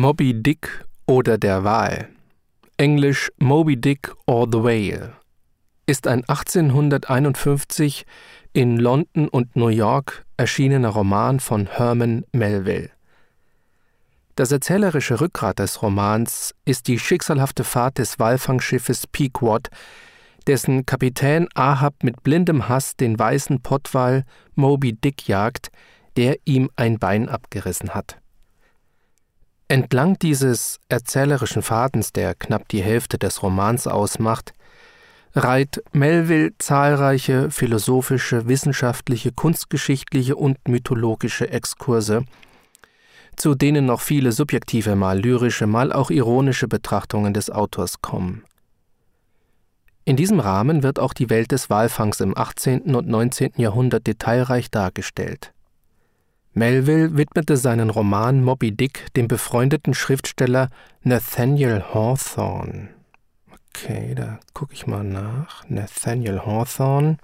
Moby Dick oder der Wal, englisch Moby Dick or the Whale, ist ein 1851 in London und New York erschienener Roman von Herman Melville. Das erzählerische Rückgrat des Romans ist die schicksalhafte Fahrt des Walfangschiffes Pequod, dessen Kapitän Ahab mit blindem Hass den weißen Pottwal Moby Dick jagt, der ihm ein Bein abgerissen hat. Entlang dieses erzählerischen Fadens, der knapp die Hälfte des Romans ausmacht, reiht Melville zahlreiche philosophische, wissenschaftliche, kunstgeschichtliche und mythologische Exkurse, zu denen noch viele subjektive, mal lyrische, mal auch ironische Betrachtungen des Autors kommen. In diesem Rahmen wird auch die Welt des Walfangs im 18. und 19. Jahrhundert detailreich dargestellt. Melville widmete seinen Roman Moby Dick dem befreundeten Schriftsteller Nathaniel Hawthorne. Okay, da gucke ich mal nach. Nathaniel Hawthorne.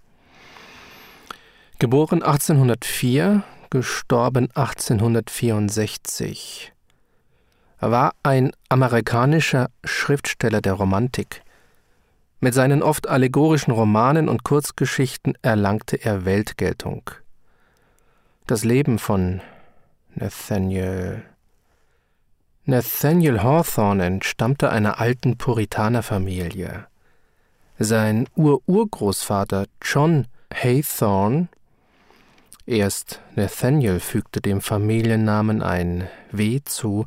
Geboren 1804, gestorben 1864. Er war ein amerikanischer Schriftsteller der Romantik. Mit seinen oft allegorischen Romanen und Kurzgeschichten erlangte er Weltgeltung. Das Leben von Nathaniel Nathaniel Hawthorne entstammte einer alten Puritanerfamilie. Sein Ururgroßvater John Haythorne, erst Nathaniel fügte dem Familiennamen ein W zu,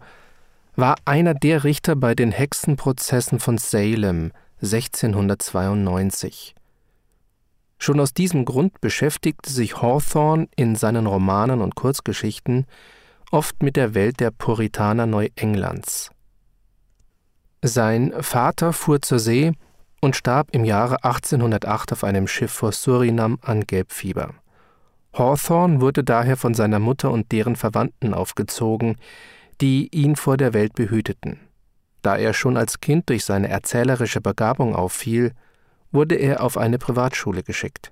war einer der Richter bei den Hexenprozessen von Salem 1692. Schon aus diesem Grund beschäftigte sich Hawthorne in seinen Romanen und Kurzgeschichten oft mit der Welt der Puritaner Neuenglands. Sein Vater fuhr zur See und starb im Jahre 1808 auf einem Schiff vor Surinam an Gelbfieber. Hawthorne wurde daher von seiner Mutter und deren Verwandten aufgezogen, die ihn vor der Welt behüteten. Da er schon als Kind durch seine erzählerische Begabung auffiel, wurde er auf eine Privatschule geschickt.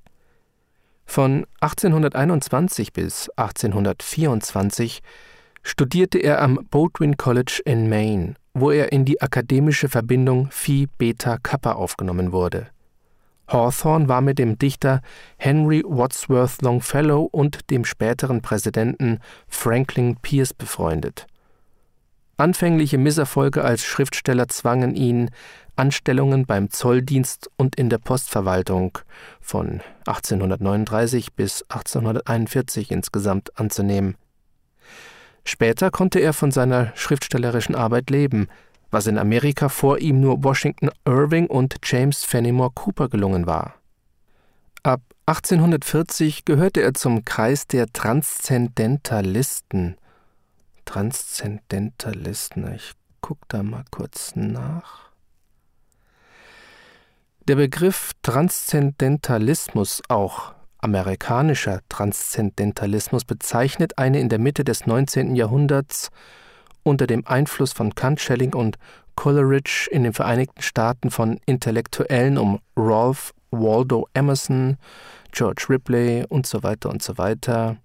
Von 1821 bis 1824 studierte er am Baldwin College in Maine, wo er in die akademische Verbindung Phi Beta Kappa aufgenommen wurde. Hawthorne war mit dem Dichter Henry Wadsworth Longfellow und dem späteren Präsidenten Franklin Pierce befreundet. Anfängliche Misserfolge als Schriftsteller zwangen ihn, Anstellungen beim Zolldienst und in der Postverwaltung von 1839 bis 1841 insgesamt anzunehmen. Später konnte er von seiner schriftstellerischen Arbeit leben, was in Amerika vor ihm nur Washington Irving und James Fenimore Cooper gelungen war. Ab 1840 gehörte er zum Kreis der Transzendentalisten. Transzendentalisten, ich guck da mal kurz nach. Der Begriff Transzendentalismus, auch amerikanischer Transzendentalismus, bezeichnet eine in der Mitte des 19. Jahrhunderts unter dem Einfluss von Kant, Schelling und Coleridge in den Vereinigten Staaten von Intellektuellen um Ralph Waldo Emerson, George Ripley und so weiter und so weiter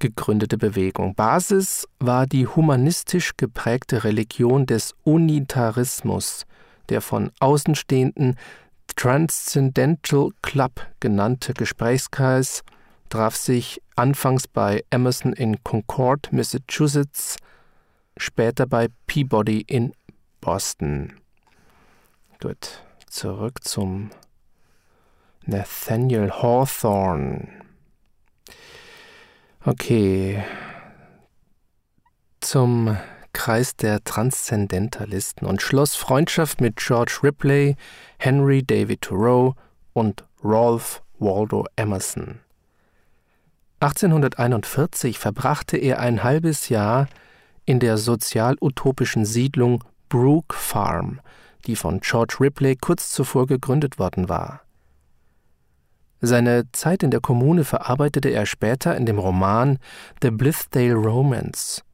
gegründete Bewegung. Basis war die humanistisch geprägte Religion des Unitarismus, der von Außenstehenden Transcendental Club genannte Gesprächskreis traf sich anfangs bei Emerson in Concord, Massachusetts, später bei Peabody in Boston. Gut, zurück zum Nathaniel Hawthorne. Okay, zum Kreis der Transzendentalisten und schloss Freundschaft mit George Ripley, Henry David Thoreau und Ralph Waldo Emerson. 1841 verbrachte er ein halbes Jahr in der sozial-utopischen Siedlung Brook Farm, die von George Ripley kurz zuvor gegründet worden war. Seine Zeit in der Kommune verarbeitete er später in dem Roman The Blithedale Romance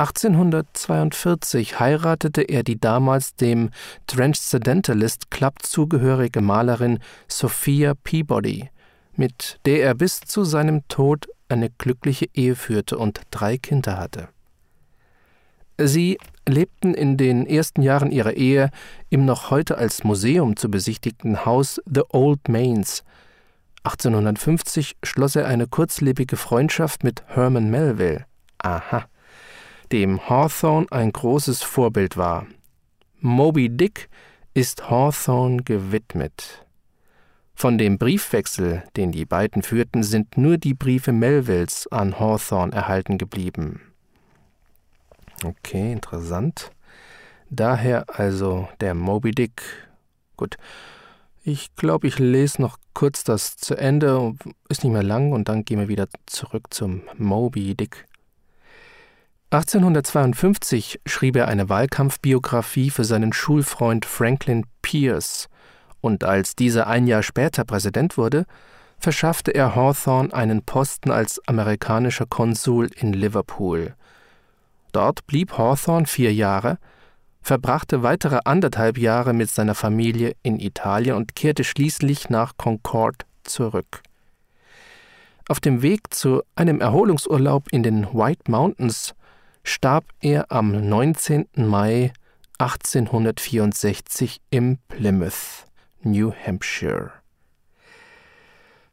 1842 heiratete er die damals dem Transcendentalist Club zugehörige Malerin Sophia Peabody, mit der er bis zu seinem Tod eine glückliche Ehe führte und drei Kinder hatte. Sie lebten in den ersten Jahren ihrer Ehe im noch heute als Museum zu besichtigten Haus The Old Mains. 1850 schloss er eine kurzlebige Freundschaft mit Herman Melville. Aha. Dem Hawthorne ein großes Vorbild war. Moby Dick ist Hawthorne gewidmet. Von dem Briefwechsel, den die beiden führten, sind nur die Briefe Melvilles an Hawthorne erhalten geblieben. Okay, interessant. Daher also der Moby Dick. Gut. Ich glaube, ich lese noch kurz das zu Ende, ist nicht mehr lang, und dann gehen wir wieder zurück zum Moby Dick. 1852 schrieb er eine Wahlkampfbiografie für seinen Schulfreund Franklin Pierce, und als dieser ein Jahr später Präsident wurde, verschaffte er Hawthorne einen Posten als amerikanischer Konsul in Liverpool. Dort blieb Hawthorne vier Jahre, verbrachte weitere anderthalb Jahre mit seiner Familie in Italien und kehrte schließlich nach Concord zurück. Auf dem Weg zu einem Erholungsurlaub in den White Mountains starb er am 19. Mai 1864 im Plymouth, New Hampshire.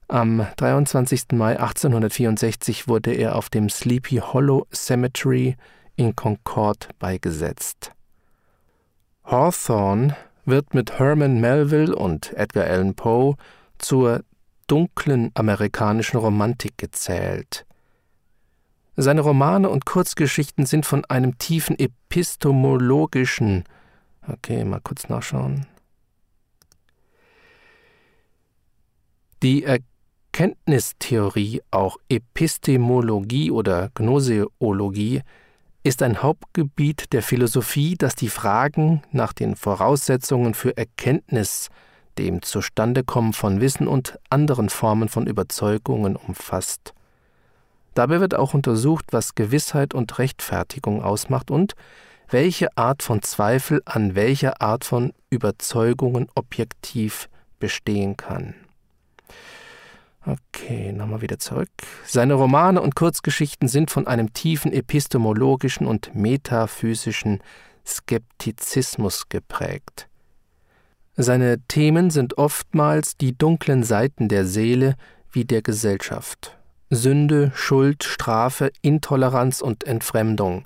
Am 23. Mai 1864 wurde er auf dem Sleepy Hollow Cemetery in Concord beigesetzt. Hawthorne wird mit Herman Melville und Edgar Allan Poe zur dunklen amerikanischen Romantik gezählt. Seine Romane und Kurzgeschichten sind von einem tiefen epistemologischen Okay, mal kurz nachschauen. Die Erkenntnistheorie, auch Epistemologie oder Gnoseologie, ist ein Hauptgebiet der Philosophie, das die Fragen nach den Voraussetzungen für Erkenntnis, dem Zustandekommen von Wissen und anderen Formen von Überzeugungen umfasst. Dabei wird auch untersucht, was Gewissheit und Rechtfertigung ausmacht und welche Art von Zweifel an welcher Art von Überzeugungen objektiv bestehen kann. Okay, nochmal wieder zurück. Seine Romane und Kurzgeschichten sind von einem tiefen epistemologischen und metaphysischen Skeptizismus geprägt. Seine Themen sind oftmals die dunklen Seiten der Seele wie der Gesellschaft. Sünde, Schuld, Strafe, Intoleranz und Entfremdung.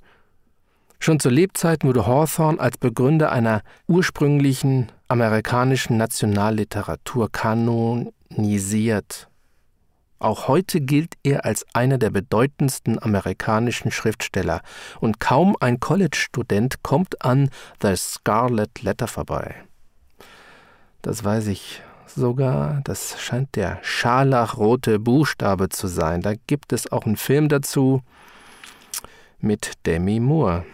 Schon zu Lebzeiten wurde Hawthorne als Begründer einer ursprünglichen amerikanischen Nationalliteratur kanonisiert auch heute gilt er als einer der bedeutendsten amerikanischen Schriftsteller, und kaum ein College-Student kommt an The Scarlet Letter vorbei. Das weiß ich sogar, das scheint der scharlachrote Buchstabe zu sein. Da gibt es auch einen Film dazu mit Demi Moore.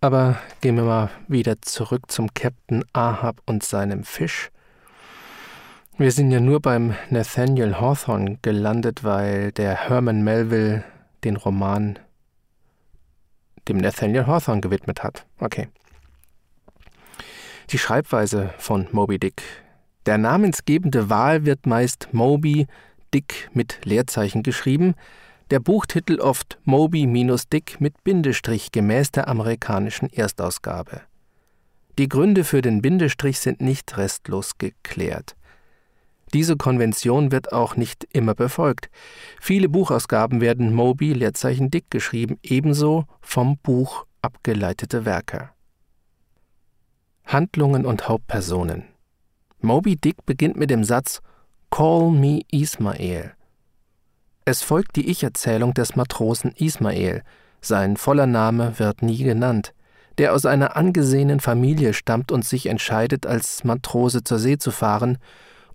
Aber gehen wir mal wieder zurück zum Captain Ahab und seinem Fisch. Wir sind ja nur beim Nathaniel Hawthorne gelandet, weil der Herman Melville den Roman dem Nathaniel Hawthorne gewidmet hat. Okay. Die Schreibweise von Moby Dick. Der namensgebende Wal wird meist Moby Dick mit Leerzeichen geschrieben, der Buchtitel oft Moby-Dick mit Bindestrich gemäß der amerikanischen Erstausgabe. Die Gründe für den Bindestrich sind nicht restlos geklärt. Diese Konvention wird auch nicht immer befolgt. Viele Buchausgaben werden Moby Leerzeichen dick geschrieben, ebenso vom Buch abgeleitete Werke. Handlungen und Hauptpersonen Moby Dick beginnt mit dem Satz Call me Ismael. Es folgt die Ich-Erzählung des Matrosen Ismael. Sein voller Name wird nie genannt, der aus einer angesehenen Familie stammt und sich entscheidet, als Matrose zur See zu fahren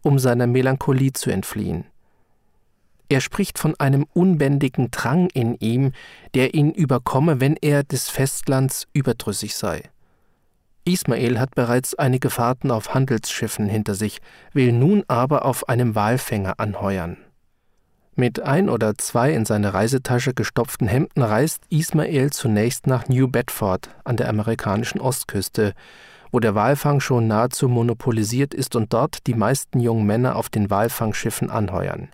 um seiner Melancholie zu entfliehen. Er spricht von einem unbändigen Drang in ihm, der ihn überkomme, wenn er des Festlands überdrüssig sei. Ismael hat bereits einige Fahrten auf Handelsschiffen hinter sich, will nun aber auf einem Walfänger anheuern. Mit ein oder zwei in seine Reisetasche gestopften Hemden reist Ismael zunächst nach New Bedford an der amerikanischen Ostküste, wo der Walfang schon nahezu monopolisiert ist und dort die meisten jungen Männer auf den Walfangschiffen anheuern.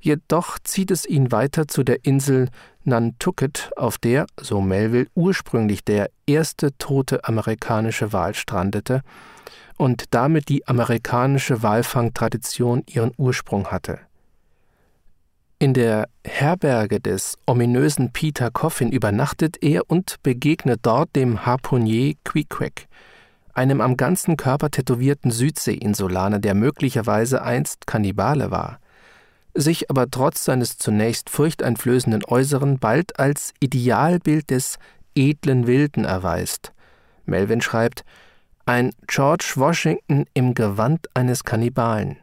Jedoch zieht es ihn weiter zu der Insel Nantucket, auf der, so Melville, ursprünglich der erste tote amerikanische Wal strandete und damit die amerikanische Walfangtradition ihren Ursprung hatte. In der Herberge des ominösen Peter Coffin übernachtet er und begegnet dort dem Harpunier Queequeg, einem am ganzen Körper tätowierten Südseeinsulaner, der möglicherweise einst Kannibale war, sich aber trotz seines zunächst furchteinflößenden Äußeren bald als Idealbild des edlen Wilden erweist. Melvin schreibt, ein George Washington im Gewand eines Kannibalen.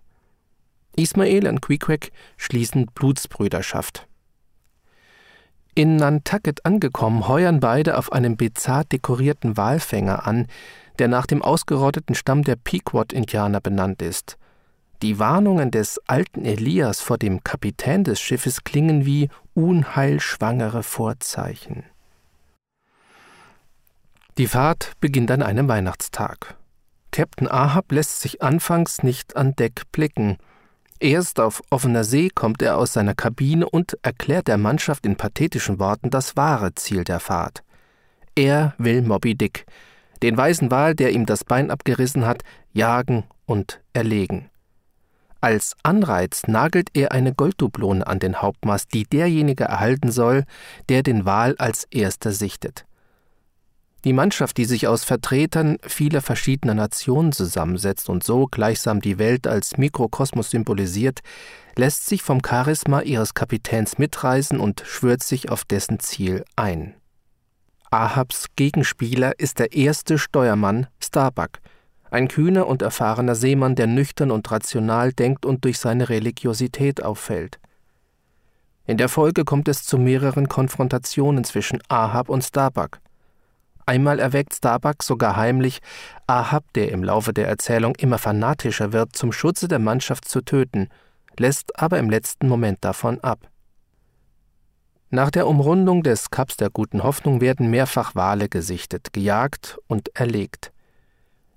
Ismael und Queequeg schließen Blutsbrüderschaft. In Nantucket angekommen, heuern beide auf einem bizarr dekorierten Walfänger an, der nach dem ausgerotteten Stamm der Pequot-Indianer benannt ist. Die Warnungen des alten Elias vor dem Kapitän des Schiffes klingen wie unheilschwangere Vorzeichen. Die Fahrt beginnt an einem Weihnachtstag. Captain Ahab lässt sich anfangs nicht an Deck blicken – Erst auf offener See kommt er aus seiner Kabine und erklärt der Mannschaft in pathetischen Worten das wahre Ziel der Fahrt. Er will Moby Dick, den weißen Wal, der ihm das Bein abgerissen hat, jagen und erlegen. Als Anreiz nagelt er eine Golddublone an den Hauptmast, die derjenige erhalten soll, der den Wal als erster sichtet. Die Mannschaft, die sich aus Vertretern vieler verschiedener Nationen zusammensetzt und so gleichsam die Welt als Mikrokosmos symbolisiert, lässt sich vom Charisma ihres Kapitäns mitreißen und schwört sich auf dessen Ziel ein. Ahabs Gegenspieler ist der erste Steuermann Starbuck, ein kühner und erfahrener Seemann, der nüchtern und rational denkt und durch seine Religiosität auffällt. In der Folge kommt es zu mehreren Konfrontationen zwischen Ahab und Starbuck. Einmal erweckt Starbuck sogar heimlich, Ahab, der im Laufe der Erzählung immer fanatischer wird, zum Schutze der Mannschaft zu töten, lässt aber im letzten Moment davon ab. Nach der Umrundung des Kaps der Guten Hoffnung werden mehrfach Wale gesichtet, gejagt und erlegt.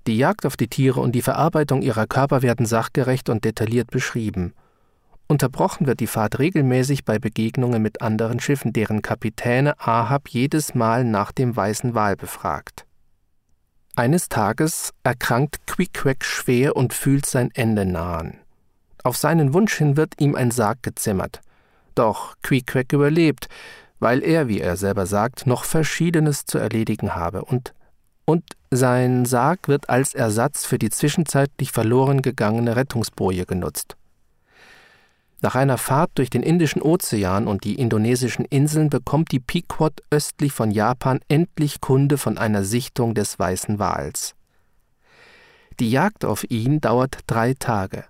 Die Jagd auf die Tiere und die Verarbeitung ihrer Körper werden sachgerecht und detailliert beschrieben – Unterbrochen wird die Fahrt regelmäßig bei Begegnungen mit anderen Schiffen, deren Kapitäne Ahab jedes Mal nach dem weißen Wal befragt. Eines Tages erkrankt Queequeg schwer und fühlt sein Ende nahen. Auf seinen Wunsch hin wird ihm ein Sarg gezimmert. Doch Queequeg überlebt, weil er, wie er selber sagt, noch Verschiedenes zu erledigen habe und und sein Sarg wird als Ersatz für die zwischenzeitlich verloren gegangene Rettungsboje genutzt. Nach einer Fahrt durch den Indischen Ozean und die indonesischen Inseln bekommt die Pequod östlich von Japan endlich Kunde von einer Sichtung des weißen Wals. Die Jagd auf ihn dauert drei Tage.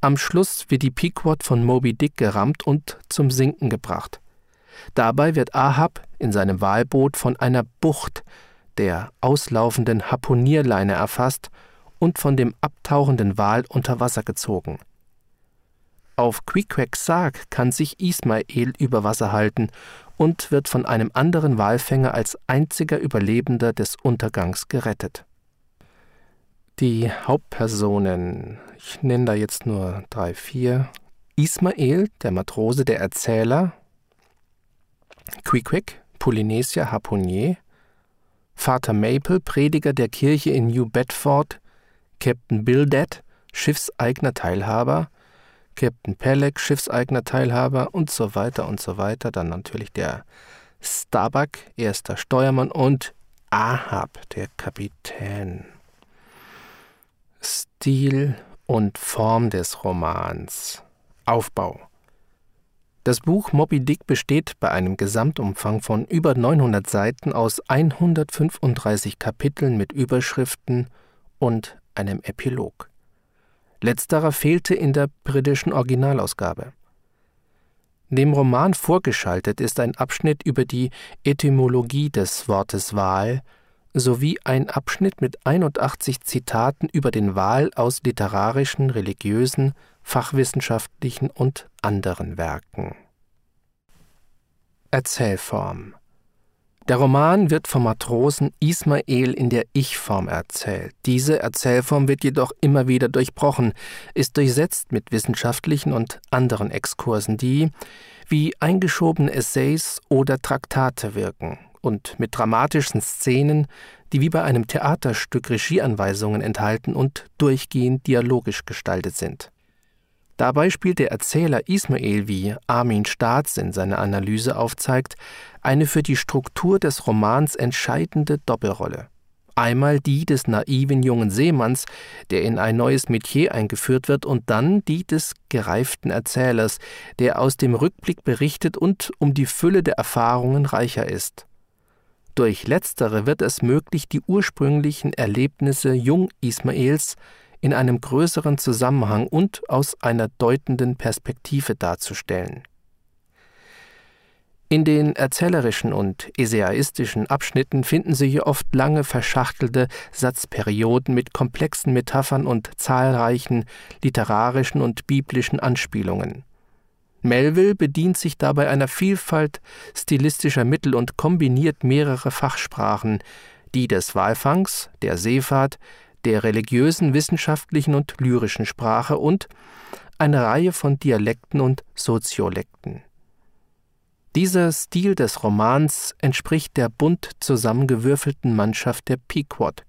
Am Schluss wird die Pequod von Moby Dick gerammt und zum Sinken gebracht. Dabei wird Ahab in seinem Walboot von einer Bucht, der auslaufenden Harpunierleine erfasst und von dem abtauchenden Wal unter Wasser gezogen. Auf Queequegs Sarg kann sich Ismael über Wasser halten und wird von einem anderen Walfänger als einziger Überlebender des Untergangs gerettet. Die Hauptpersonen, ich nenne da jetzt nur drei, vier. Ismael, der Matrose, der Erzähler, Queequeg, Polynesier, Harpunier, Vater Maple, Prediger der Kirche in New Bedford, Captain Bildad, Schiffseigner Teilhaber, Captain Peleg, Schiffseigner Teilhaber und so weiter und so weiter. Dann natürlich der Starbuck, erster Steuermann und Ahab, der Kapitän. Stil und Form des Romans. Aufbau. Das Buch Moby Dick besteht bei einem Gesamtumfang von über 900 Seiten aus 135 Kapiteln mit Überschriften und einem Epilog. Letzterer fehlte in der britischen Originalausgabe. Dem Roman vorgeschaltet ist ein Abschnitt über die Etymologie des Wortes Wahl sowie ein Abschnitt mit 81 Zitaten über den Wahl aus literarischen, religiösen, fachwissenschaftlichen und anderen Werken. Erzählform Der Roman wird vom Matrosen Ismael in der Ich-Form erzählt. Diese Erzählform wird jedoch immer wieder durchbrochen, ist durchsetzt mit wissenschaftlichen und anderen Exkursen, die wie eingeschobene Essays oder Traktate wirken und mit dramatischen Szenen, die wie bei einem Theaterstück Regieanweisungen enthalten und durchgehend dialogisch gestaltet sind. Dabei spielt der Erzähler Ismael, wie Armin Staats in seiner Analyse aufzeigt, eine für die Struktur des Romans entscheidende Doppelrolle. Einmal die des naiven jungen Seemanns, der in ein neues Metier eingeführt wird, und dann die des gereiften Erzählers, der aus dem Rückblick berichtet und um die Fülle der Erfahrungen reicher ist. Durch letztere wird es möglich, die ursprünglichen Erlebnisse Jung Ismaels in einem größeren Zusammenhang und aus einer deutenden Perspektive darzustellen. In den erzählerischen und esaistischen Abschnitten finden sich oft lange verschachtelte Satzperioden mit komplexen Metaphern und zahlreichen literarischen und biblischen Anspielungen. Melville bedient sich dabei einer Vielfalt stilistischer Mittel und kombiniert mehrere Fachsprachen, die des Walfangs, der Seefahrt, der religiösen, wissenschaftlichen und lyrischen Sprache und eine Reihe von Dialekten und Soziolekten. Dieser Stil des Romans entspricht der bunt zusammengewürfelten Mannschaft der Pequod.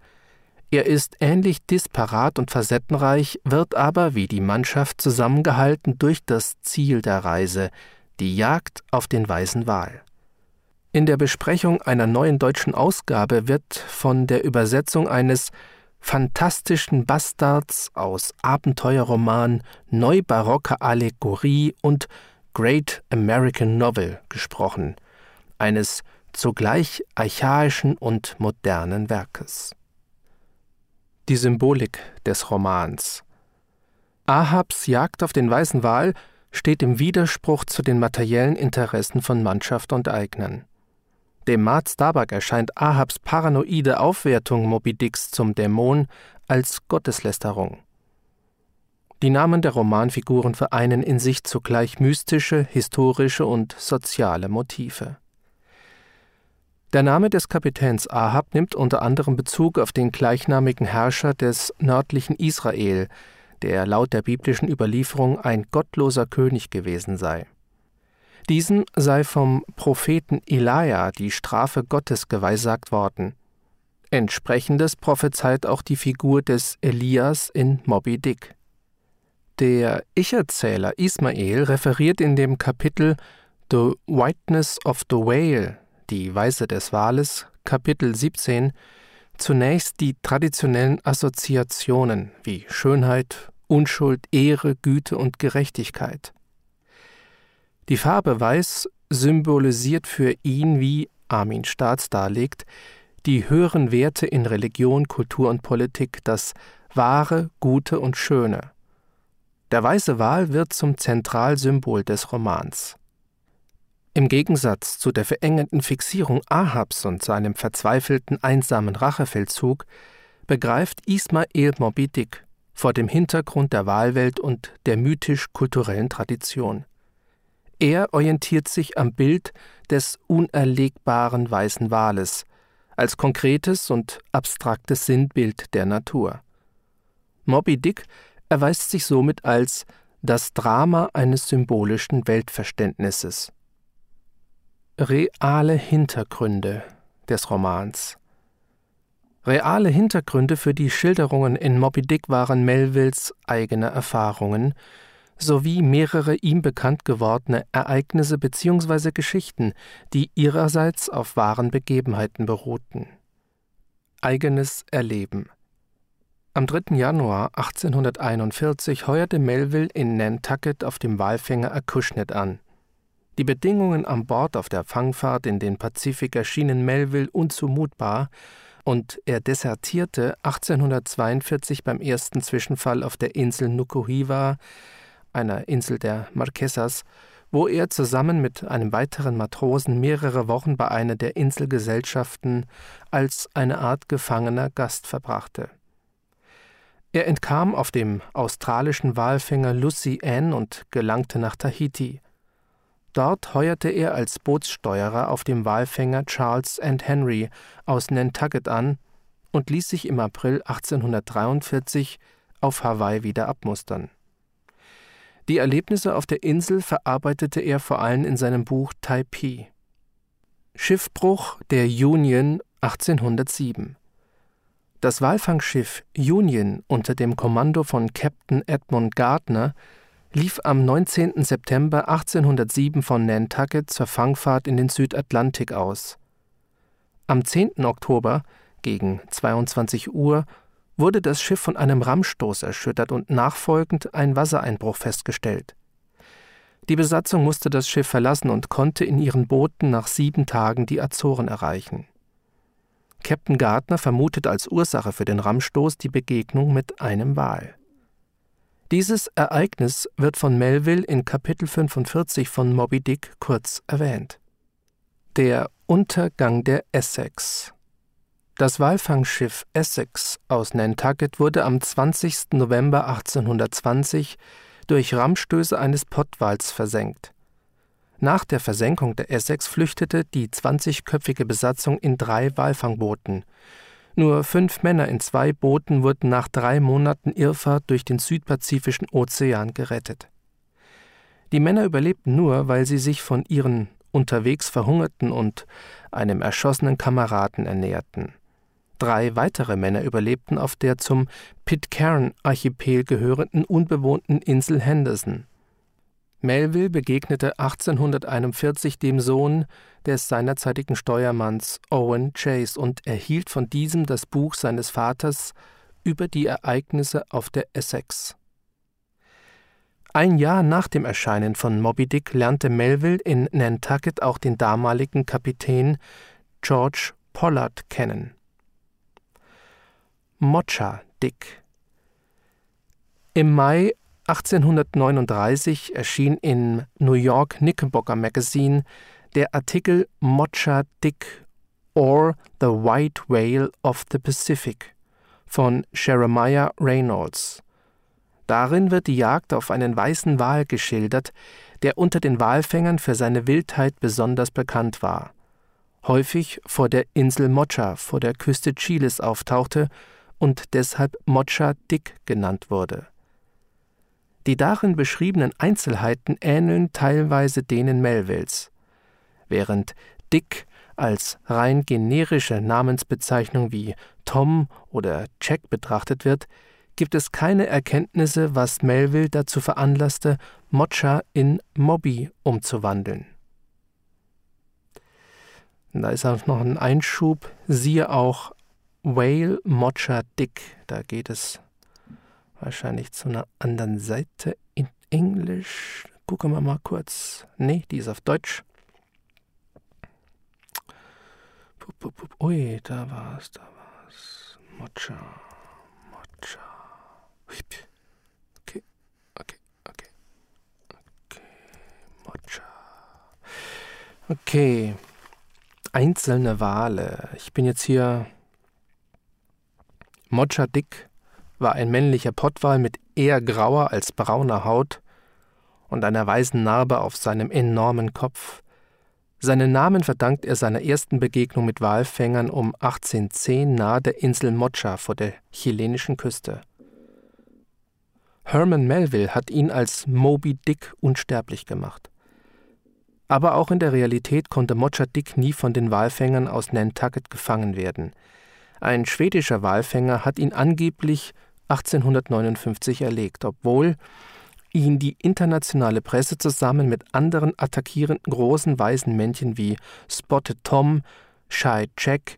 Er ist ähnlich disparat und facettenreich, wird aber wie die Mannschaft zusammengehalten durch das Ziel der Reise, die Jagd auf den weißen Wal. In der Besprechung einer neuen deutschen Ausgabe wird von der Übersetzung eines fantastischen Bastards aus Abenteuerroman, neubarocker Allegorie und Great American Novel gesprochen, eines zugleich archaischen und modernen Werkes. Die Symbolik des Romans Ahabs Jagd auf den weißen Wal steht im Widerspruch zu den materiellen Interessen von Mannschaft und Eignern. Dem Maat Starbuck erscheint Ahabs paranoide Aufwertung Moby Dicks zum Dämon als Gotteslästerung. Die Namen der Romanfiguren vereinen in sich zugleich mystische, historische und soziale Motive. Der Name des Kapitäns Ahab nimmt unter anderem Bezug auf den gleichnamigen Herrscher des nördlichen Israel, der laut der biblischen Überlieferung ein gottloser König gewesen sei. Diesen sei vom Propheten Elia die Strafe Gottes geweissagt worden. Entsprechendes prophezeit auch die Figur des Elias in Moby Dick. Der Ich-Erzähler Ismael referiert in dem Kapitel The Whiteness of the Whale, die Weiße des Wales, Kapitel 17, zunächst die traditionellen Assoziationen wie Schönheit, Unschuld, Ehre, Güte und Gerechtigkeit. Die Farbe Weiß symbolisiert für ihn, wie Armin Staats darlegt, die höheren Werte in Religion, Kultur und Politik, das Wahre, Gute und Schöne. Der weiße Wal wird zum Zentralsymbol des Romans. Im Gegensatz zu der verengenden Fixierung Ahabs und seinem verzweifelten einsamen Rachefeldzug begreift Ismael Moby Dick vor dem Hintergrund der Wahlwelt und der mythisch-kulturellen Tradition. Er orientiert sich am Bild des unerlegbaren weißen Wales als konkretes und abstraktes Sinnbild der Natur. Moby Dick erweist sich somit als das Drama eines symbolischen Weltverständnisses. Reale Hintergründe des Romans Reale Hintergründe für die Schilderungen in Moby Dick waren Melvilles eigene Erfahrungen, sowie mehrere ihm bekannt gewordene Ereignisse bzw. Geschichten, die ihrerseits auf wahren Begebenheiten beruhten. Eigenes Erleben Am 3. Januar 1841 heuerte Melville in Nantucket auf dem Walfänger Acushnet an. Die Bedingungen an Bord auf der Fangfahrt in den Pazifik erschienen Melville unzumutbar, und er desertierte 1842 beim ersten Zwischenfall auf der Insel Nukuhiva einer Insel der Marquesas, wo er zusammen mit einem weiteren Matrosen mehrere Wochen bei einer der Inselgesellschaften als eine Art gefangener Gast verbrachte. Er entkam auf dem australischen Walfänger Lucy Ann und gelangte nach Tahiti. Dort heuerte er als Bootssteuerer auf dem Walfänger Charles and Henry aus Nantucket an und ließ sich im April 1843 auf Hawaii wieder abmustern. Die Erlebnisse auf der Insel verarbeitete er vor allem in seinem Buch Taipei. Schiffbruch der Union 1807 Das Walfangschiff Union unter dem Kommando von Captain Edmund Gardner lief am 19. September 1807 von Nantucket zur Fangfahrt in den Südatlantik aus. Am 10. Oktober gegen 22 Uhr wurde das Schiff von einem Rammstoß erschüttert und nachfolgend ein Wassereinbruch festgestellt. Die Besatzung musste das Schiff verlassen und konnte in ihren Booten nach sieben Tagen die Azoren erreichen. Captain Gardner vermutet als Ursache für den Rammstoß die Begegnung mit einem Wal. Dieses Ereignis wird von Melville in Kapitel 45 von Moby Dick kurz erwähnt. Der Untergang der Essex Das Walfangschiff Essex aus Nantucket wurde am 20. November 1820 durch Rammstöße eines Pottwals versenkt. Nach der Versenkung der Essex flüchtete die 20-köpfige Besatzung in drei Walfangbooten, nur fünf Männer in zwei Booten wurden nach drei Monaten Irrfahrt durch den südpazifischen Ozean gerettet. Die Männer überlebten nur, weil sie sich von ihren unterwegs verhungerten und einem erschossenen Kameraden ernährten. Drei weitere Männer überlebten auf der zum Pitcairn-Archipel gehörenden unbewohnten Insel Henderson. Melville begegnete 1841 dem Sohn des seinerzeitigen Steuermanns Owen Chase und erhielt von diesem das Buch seines Vaters über die Ereignisse auf der Essex. Ein Jahr nach dem Erscheinen von Moby Dick lernte Melville in Nantucket auch den damaligen Kapitän George Pollard kennen. Mocha Dick Im Mai 1839 erschien im New York Knickerbocker Magazine der Artikel Mocha Dick or The White Whale of the Pacific von Jeremiah Reynolds. Darin wird die Jagd auf einen weißen Wal geschildert, der unter den Walfängern für seine Wildheit besonders bekannt war. Häufig vor der Insel Mocha vor der Küste Chiles auftauchte und deshalb Mocha Dick genannt wurde. Die darin beschriebenen Einzelheiten ähneln teilweise denen Melvilles. Während Dick als rein generische Namensbezeichnung wie Tom oder Jack betrachtet wird, gibt es keine Erkenntnisse, was Melville dazu veranlasste, Mocha in Mobby umzuwandeln. Da ist auch noch ein Einschub, siehe auch Whale Mocha Dick, da geht es Wahrscheinlich zu einer anderen Seite in Englisch. Gucken wir mal kurz. Nee, die ist auf Deutsch. Pup, pup, pup. Ui, da war's, da war's. Mocha. Mocha. Okay, okay, okay. Okay, Mocha. Okay. Einzelne Wale. Ich bin jetzt hier Mocha Dick war ein männlicher Pottwal mit eher grauer als brauner Haut und einer weißen Narbe auf seinem enormen Kopf. Seinen Namen verdankt er seiner ersten Begegnung mit Walfängern um 1810 nahe der Insel Mocha vor der chilenischen Küste. Herman Melville hat ihn als Moby Dick unsterblich gemacht. Aber auch in der Realität konnte Mocha Dick nie von den Walfängern aus Nantucket gefangen werden. Ein schwedischer Walfänger hat ihn angeblich 1859 erlegt, obwohl ihn die internationale Presse zusammen mit anderen attackierenden großen weißen Männchen wie Spotted Tom, Shy Jack,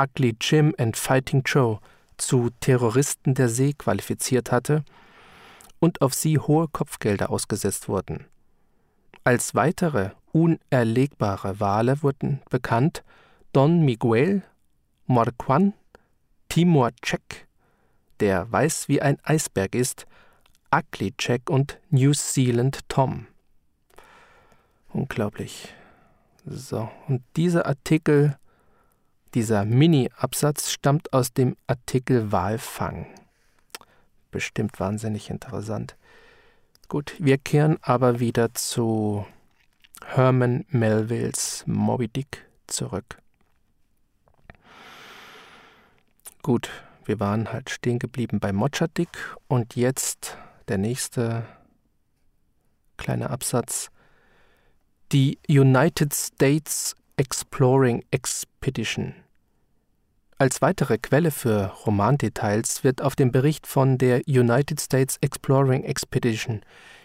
Ugly Jim und Fighting Joe zu Terroristen der See qualifiziert hatte und auf sie hohe Kopfgelder ausgesetzt wurden. Als weitere unerlegbare Wale wurden bekannt Don Miguel, Morquan, Timor Check, der weiß wie ein Eisberg ist, Ugly Jack und New Zealand Tom. Unglaublich. So, und dieser Artikel, dieser Mini-Absatz stammt aus dem Artikel Walfang. Bestimmt wahnsinnig interessant. Gut, wir kehren aber wieder zu Herman Melvilles Moby Dick zurück. Gut, wir waren halt stehen geblieben bei Mochadick und jetzt der nächste kleine Absatz. Die United States Exploring Expedition. Als weitere Quelle für Romandetails wird auf den Bericht von der United States Exploring Expedition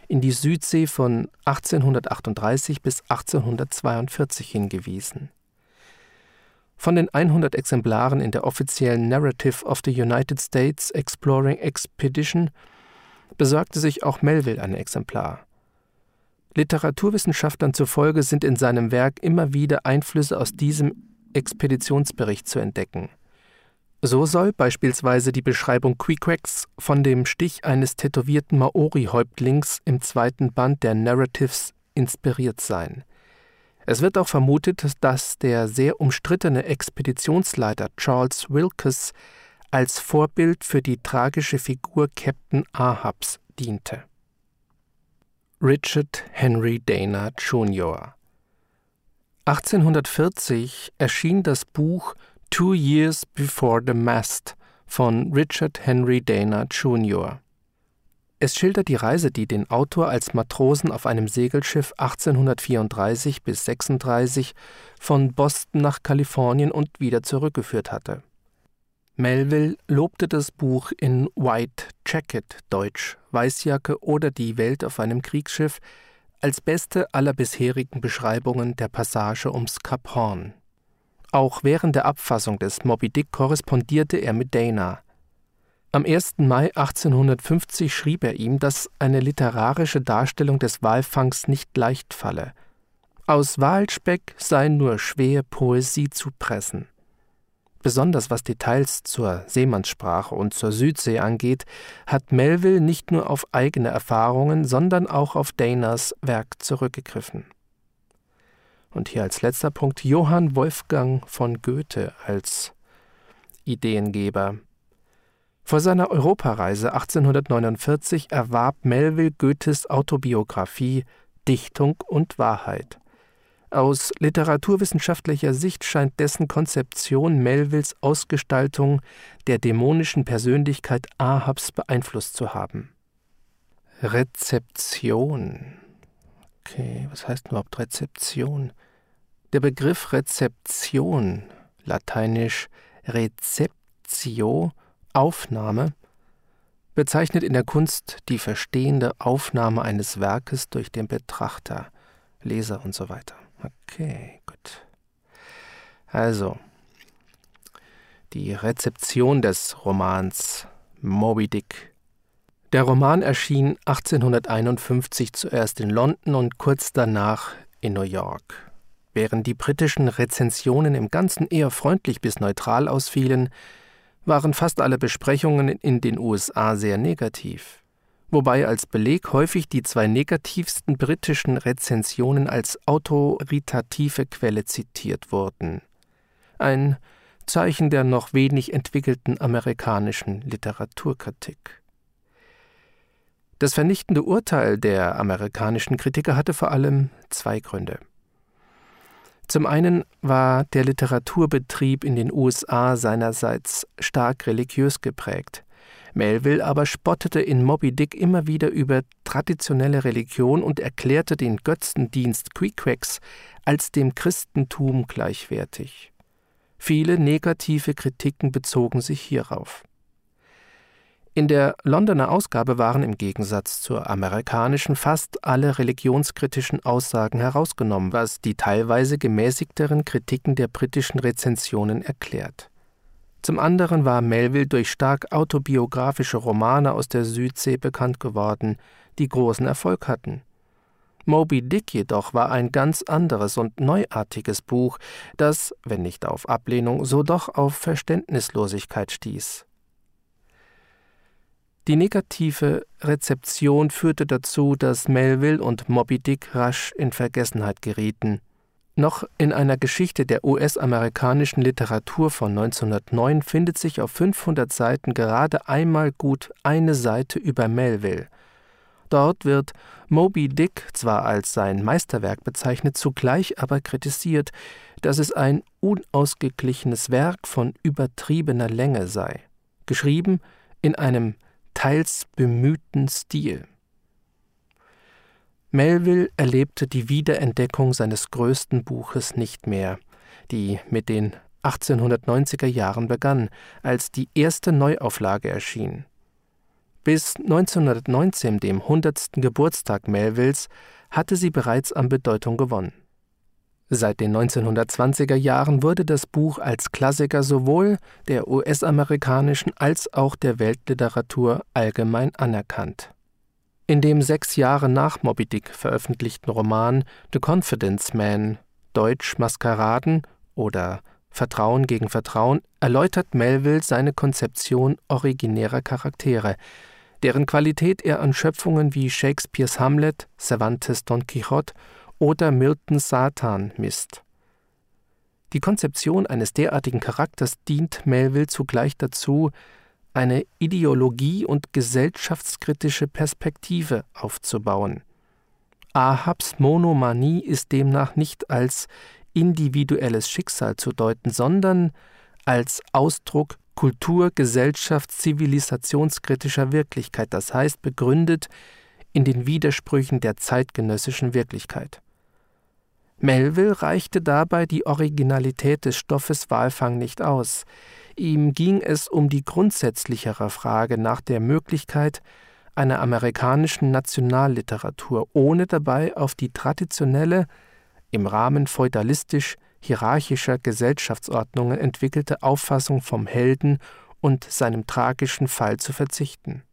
in die Südsee von 1838 bis 1842 hingewiesen. Von den 100 Exemplaren in der offiziellen Narrative of the United States Exploring Expedition besorgte sich auch Melville ein Exemplar. Literaturwissenschaftlern zufolge sind in seinem Werk immer wieder Einflüsse aus diesem Expeditionsbericht zu entdecken. So soll beispielsweise die Beschreibung Queequex von dem Stich eines tätowierten Maori-Häuptlings im zweiten Band der Narratives inspiriert sein. Es wird auch vermutet, dass der sehr umstrittene Expeditionsleiter Charles Wilkes als Vorbild für die tragische Figur Captain Ahabs diente. Richard Henry Dana Jr. 1840 erschien das Buch Two Years Before the Mast von Richard Henry Dana Jr. Es schildert die Reise, die den Autor als Matrosen auf einem Segelschiff 1834 bis 36 von Boston nach Kalifornien und wieder zurückgeführt hatte. Melville lobte das Buch in White Jacket Deutsch, Weißjacke oder Die Welt auf einem Kriegsschiff als beste aller bisherigen Beschreibungen der Passage ums Kap Horn. Auch während der Abfassung des Moby Dick korrespondierte er mit Dana. Am 1. Mai 1850 schrieb er ihm, dass eine literarische Darstellung des Walfangs nicht leicht falle. Aus Walspeck sei nur schwer Poesie zu pressen. Besonders was Details zur Seemannssprache und zur Südsee angeht, hat Melville nicht nur auf eigene Erfahrungen, sondern auch auf Danas Werk zurückgegriffen. Und hier als letzter Punkt Johann Wolfgang von Goethe als Ideengeber. Vor seiner Europareise 1849 erwarb Melville Goethes Autobiografie Dichtung und Wahrheit. Aus literaturwissenschaftlicher Sicht scheint dessen Konzeption Melvilles Ausgestaltung der dämonischen Persönlichkeit Ahabs beeinflusst zu haben. Rezeption. Okay, was heißt überhaupt Rezeption? Der Begriff Rezeption, lateinisch Receptio, Aufnahme, bezeichnet in der Kunst die verstehende Aufnahme eines Werkes durch den Betrachter, Leser und so weiter. Okay, gut. Also, die Rezeption des Romans Moby Dick. Der Roman erschien 1851 zuerst in London und kurz danach in New York. Während die britischen Rezensionen im Ganzen eher freundlich bis neutral ausfielen, waren fast alle Besprechungen in den USA sehr negativ, wobei als Beleg häufig die zwei negativsten britischen Rezensionen als autoritative Quelle zitiert wurden. Ein Zeichen der noch wenig entwickelten amerikanischen Literaturkritik. Das vernichtende Urteil der amerikanischen Kritiker hatte vor allem zwei Gründe. Zum einen war der Literaturbetrieb in den USA seinerseits stark religiös geprägt. Melville aber spottete in Moby Dick immer wieder über traditionelle Religion und erklärte den Götzendienst Queequex als dem Christentum gleichwertig. Viele negative Kritiken bezogen sich hierauf. In der Londoner Ausgabe waren im Gegensatz zur amerikanischen fast alle religionskritischen Aussagen herausgenommen, was die teilweise gemäßigteren Kritiken der britischen Rezensionen erklärt. Zum anderen war Melville durch stark autobiografische Romane aus der Südsee bekannt geworden, die großen Erfolg hatten. Moby Dick jedoch war ein ganz anderes und neuartiges Buch, das, wenn nicht auf Ablehnung, so doch auf Verständnislosigkeit stieß. Die negative Rezeption führte dazu, dass Melville und Moby Dick rasch in Vergessenheit gerieten. Noch in einer Geschichte der US-amerikanischen Literatur von 1909 findet sich auf 500 Seiten gerade einmal gut eine Seite über Melville. Dort wird Moby Dick zwar als sein Meisterwerk bezeichnet, zugleich aber kritisiert, dass es ein unausgeglichenes Werk von übertriebener Länge sei, geschrieben in einem teils bemühten Stil. Melville erlebte die Wiederentdeckung seines größten Buches nicht mehr, die mit den 1890er Jahren begann, als die erste Neuauflage erschien. Bis 1919, dem 100. Geburtstag Melvilles, hatte sie bereits an Bedeutung gewonnen. Seit den 1920er Jahren wurde das Buch als Klassiker sowohl der US-amerikanischen als auch der Weltliteratur allgemein anerkannt. In dem sechs Jahre nach Moby Dick veröffentlichten Roman The Confidence Man, Deutsch Maskeraden oder Vertrauen gegen Vertrauen, erläutert Melville seine Konzeption originärer Charaktere, deren Qualität er an Schöpfungen wie Shakespeares Hamlet, Cervantes Don Quixote oder Miltons Satan misst. Die Konzeption eines derartigen Charakters dient Melville zugleich dazu, eine ideologie- und gesellschaftskritische Perspektive aufzubauen. Ahabs Monomanie ist demnach nicht als individuelles Schicksal zu deuten, sondern als Ausdruck kultur-, gesellschafts-, zivilisationskritischer Wirklichkeit, das heißt begründet in den Widersprüchen der zeitgenössischen Wirklichkeit. Melville reichte dabei die Originalität des Stoffes Walfang nicht aus. Ihm ging es um die grundsätzlichere Frage nach der Möglichkeit einer amerikanischen Nationalliteratur, ohne dabei auf die traditionelle, im Rahmen feudalistisch-hierarchischer Gesellschaftsordnungen entwickelte Auffassung vom Helden und seinem tragischen Fall zu verzichten.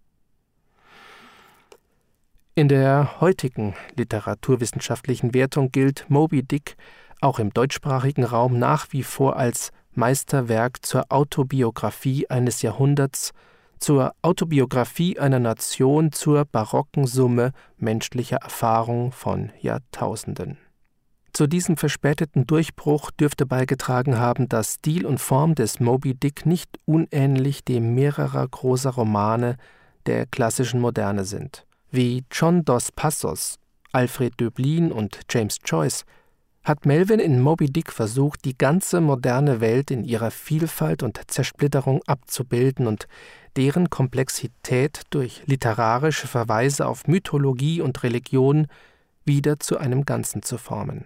In der heutigen literaturwissenschaftlichen Wertung gilt Moby Dick auch im deutschsprachigen Raum nach wie vor als Meisterwerk zur Autobiografie eines Jahrhunderts, zur Autobiografie einer Nation, zur barocken Summe menschlicher Erfahrung von Jahrtausenden. Zu diesem verspäteten Durchbruch dürfte beigetragen haben, dass Stil und Form des Moby Dick nicht unähnlich dem mehrerer großer Romane der klassischen Moderne sind. Wie John Dos Passos, Alfred Döblin und James Joyce hat Melvin in Moby Dick versucht, die ganze moderne Welt in ihrer Vielfalt und Zersplitterung abzubilden und deren Komplexität durch literarische Verweise auf Mythologie und Religion wieder zu einem Ganzen zu formen.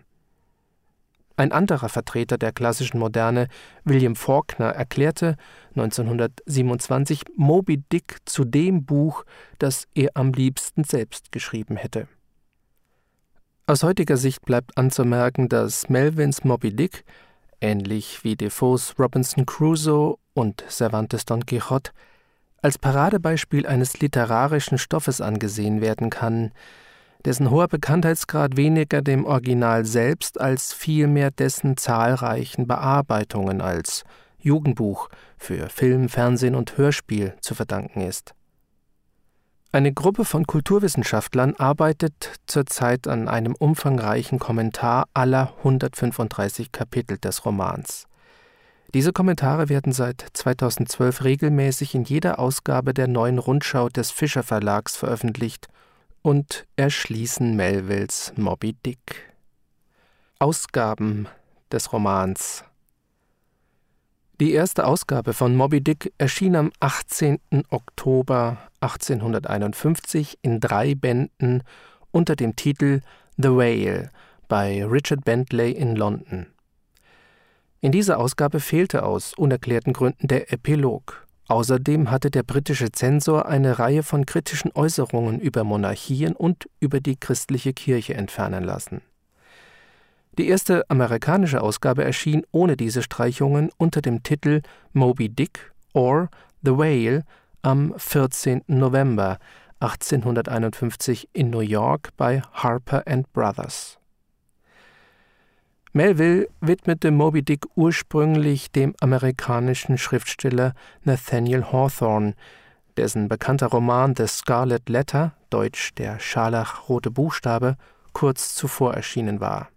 Ein anderer Vertreter der klassischen Moderne, William Faulkner, erklärte 1927 Moby Dick zu dem Buch, das er am liebsten selbst geschrieben hätte. Aus heutiger Sicht bleibt anzumerken, dass Melvins Moby Dick, ähnlich wie Defoes Robinson Crusoe und Cervantes Don Quixote, als Paradebeispiel eines literarischen Stoffes angesehen werden kann, dessen hoher Bekanntheitsgrad weniger dem Original selbst als vielmehr dessen zahlreichen Bearbeitungen als Jugendbuch für Film, Fernsehen und Hörspiel zu verdanken ist. Eine Gruppe von Kulturwissenschaftlern arbeitet zurzeit an einem umfangreichen Kommentar aller 135 Kapitel des Romans. Diese Kommentare werden seit 2012 regelmäßig in jeder Ausgabe der neuen Rundschau des Fischer Verlags veröffentlicht und erschließen Melvilles Moby Dick. Ausgaben des Romans Die erste Ausgabe von Moby Dick erschien am 18. Oktober 1851 in drei Bänden unter dem Titel The Whale bei Richard Bentley in London. In dieser Ausgabe fehlte aus unerklärten Gründen der Epilog. Außerdem hatte der britische Zensor eine Reihe von kritischen Äußerungen über Monarchien und über die christliche Kirche entfernen lassen. Die erste amerikanische Ausgabe erschien ohne diese Streichungen unter dem Titel Moby Dick or The Whale am 14. November 1851 in New York bei Harper Brothers. Melville widmete Moby Dick ursprünglich dem amerikanischen Schriftsteller Nathaniel Hawthorne, dessen bekannter Roman The Scarlet Letter, deutsch der scharlachrote Buchstabe, kurz zuvor erschienen war.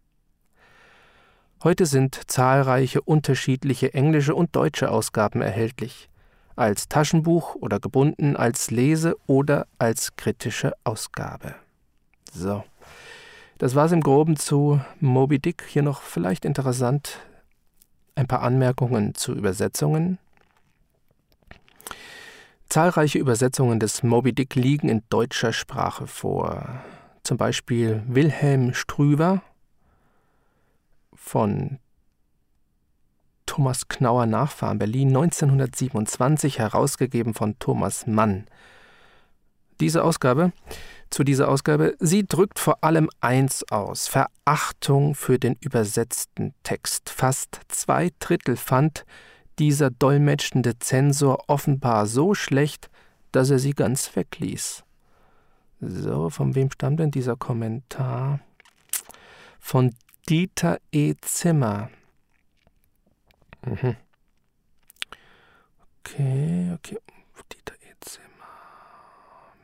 Heute sind zahlreiche unterschiedliche englische und deutsche Ausgaben erhältlich. als Taschenbuch oder gebunden, als Lese- oder als kritische Ausgabe. So. Das war es im Groben zu Moby Dick. Hier noch vielleicht interessant ein paar Anmerkungen zu Übersetzungen. Zahlreiche Übersetzungen des Moby Dick liegen in deutscher Sprache vor. Zum Beispiel Wilhelm Strüver von Thomas Knauer Nachfahren Berlin 1927 herausgegeben von Thomas Mann. Diese Ausgabe, zu dieser Ausgabe, sie drückt vor allem eins aus: Verachtung für den übersetzten Text. Fast zwei Drittel fand dieser dolmetschende Zensor offenbar so schlecht, dass er sie ganz wegließ. So, von wem stammt denn dieser Kommentar? Von Dieter E. Zimmer. Mhm. Okay, okay. Dieter E. Zimmer.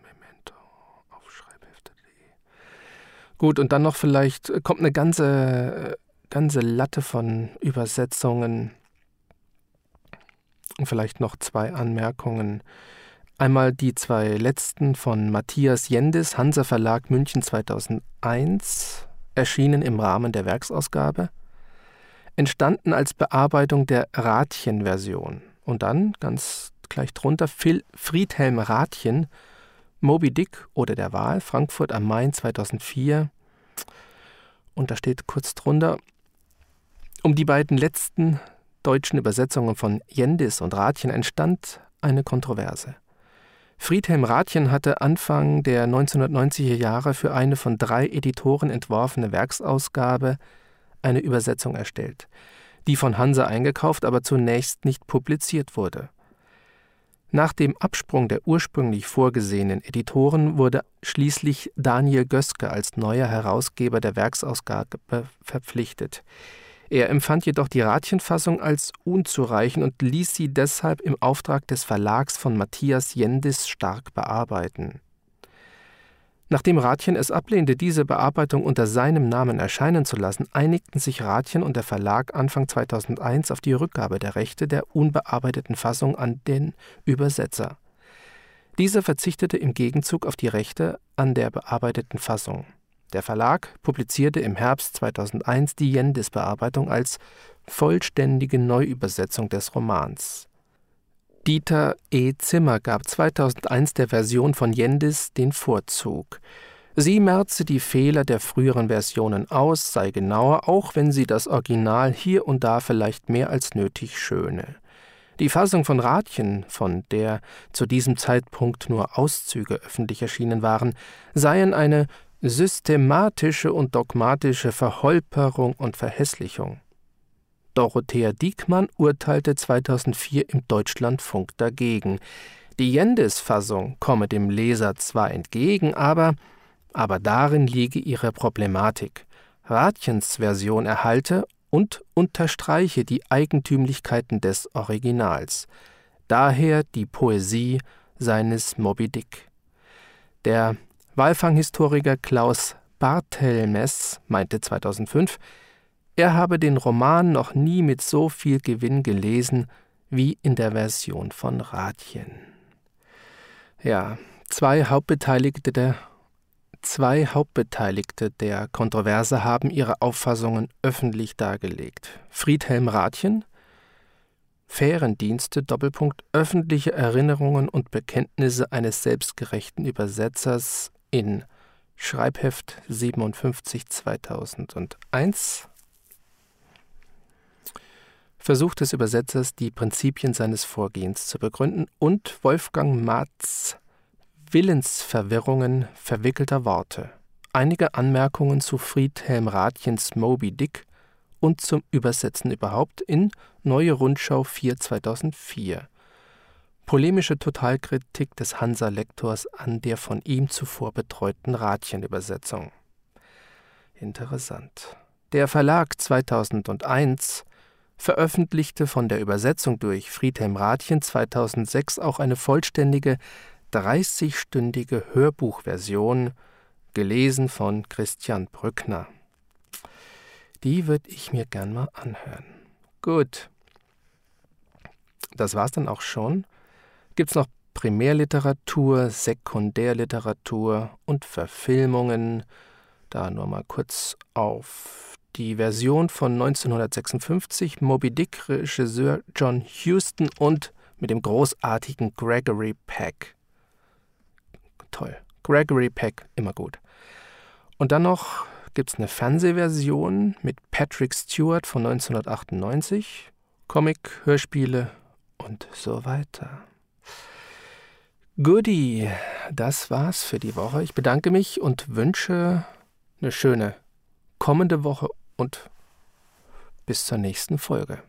Memento auf schreibhefte.de. Gut, und dann noch vielleicht äh, kommt eine ganze, ganze Latte von Übersetzungen. Vielleicht noch zwei Anmerkungen. Einmal die zwei letzten von Matthias Jendis, Hansa Verlag München 2001, erschienen im Rahmen der Werksausgabe entstanden als Bearbeitung der Rathjen-Version. Und dann, ganz gleich drunter, Phil Friedhelm Rathjen, Moby Dick oder der Wahl, Frankfurt am Main 2004. Und da steht kurz drunter, um die beiden letzten deutschen Übersetzungen von Jendis und Rathjen entstand eine Kontroverse. Friedhelm Rathjen hatte Anfang der 1990er Jahre für eine von drei Editoren entworfene Werksausgabe eine Übersetzung erstellt, die von Hansa eingekauft, aber zunächst nicht publiziert wurde. Nach dem Absprung der ursprünglich vorgesehenen Editoren wurde schließlich Daniel Göske als neuer Herausgeber der Werksausgabe verpflichtet. Er empfand jedoch die Ratchenfassung als unzureichend und ließ sie deshalb im Auftrag des Verlags von Matthias Jendis stark bearbeiten. Nachdem Rathjen es ablehnte, diese Bearbeitung unter seinem Namen erscheinen zu lassen, einigten sich Rathjen und der Verlag Anfang 2001 auf die Rückgabe der Rechte der unbearbeiteten Fassung an den Übersetzer. Dieser verzichtete im Gegenzug auf die Rechte an der bearbeiteten Fassung. Der Verlag publizierte im Herbst 2001 die Jendis-Bearbeitung als vollständige Neuübersetzung des Romans. Dieter E. Zimmer gab 2001 der Version von Jendis den Vorzug. Sie merze die Fehler der früheren Versionen aus, sei genauer, auch wenn sie das Original hier und da vielleicht mehr als nötig schöne. Die Fassung von Rathjen, von der zu diesem Zeitpunkt nur Auszüge öffentlich erschienen waren, seien eine systematische und dogmatische Verholperung und Verhässlichung. Dorothea Diekmann urteilte 2004 im Deutschlandfunk dagegen. Die Jendis-Fassung komme dem Leser zwar entgegen, aber, aber darin liege ihre Problematik. Rathjens Version erhalte und unterstreiche die Eigentümlichkeiten des Originals. Daher die Poesie seines Moby Dick. Der Walfanghistoriker Klaus Barthelmes meinte 2005, er habe den Roman noch nie mit so viel Gewinn gelesen wie in der Version von Rathjen. Ja, zwei Hauptbeteiligte der Zwei Hauptbeteiligte der Kontroverse haben ihre Auffassungen öffentlich dargelegt. Friedhelm Rathjen, Fährendienste, Doppelpunkt, öffentliche Erinnerungen und Bekenntnisse eines selbstgerechten Übersetzers in Schreibheft 57 2001 Versuch des Übersetzers, die Prinzipien seines Vorgehens zu begründen, und Wolfgang Marz Willensverwirrungen verwickelter Worte. Einige Anmerkungen zu Friedhelm Rathjens Moby Dick und zum Übersetzen überhaupt in Neue Rundschau 4 2004. Polemische Totalkritik des Hansa-Lektors an der von ihm zuvor betreuten Rathjen-Übersetzung. Interessant. Der Verlag 2001 veröffentlichte von der Übersetzung durch Friedhelm Rathjen 2006 auch eine vollständige 30-stündige Hörbuchversion, gelesen von Christian Brückner. Die würde ich mir gern mal anhören. Gut. Das war's dann auch schon Gibt's noch Primärliteratur, Sekundärliteratur und Verfilmungen. Da nur mal kurz auf die Version von 1956, Moby Dick, Regisseur John Huston und mit dem großartigen Gregory Peck. Toll. Gregory Peck, immer gut. Und dann noch gibt es eine Fernsehversion mit Patrick Stewart von 1998, Comic, Hörspiele und so weiter. Goodie, das war's für die Woche. Ich bedanke mich und wünsche eine schöne kommende Woche und bis zur nächsten Folge.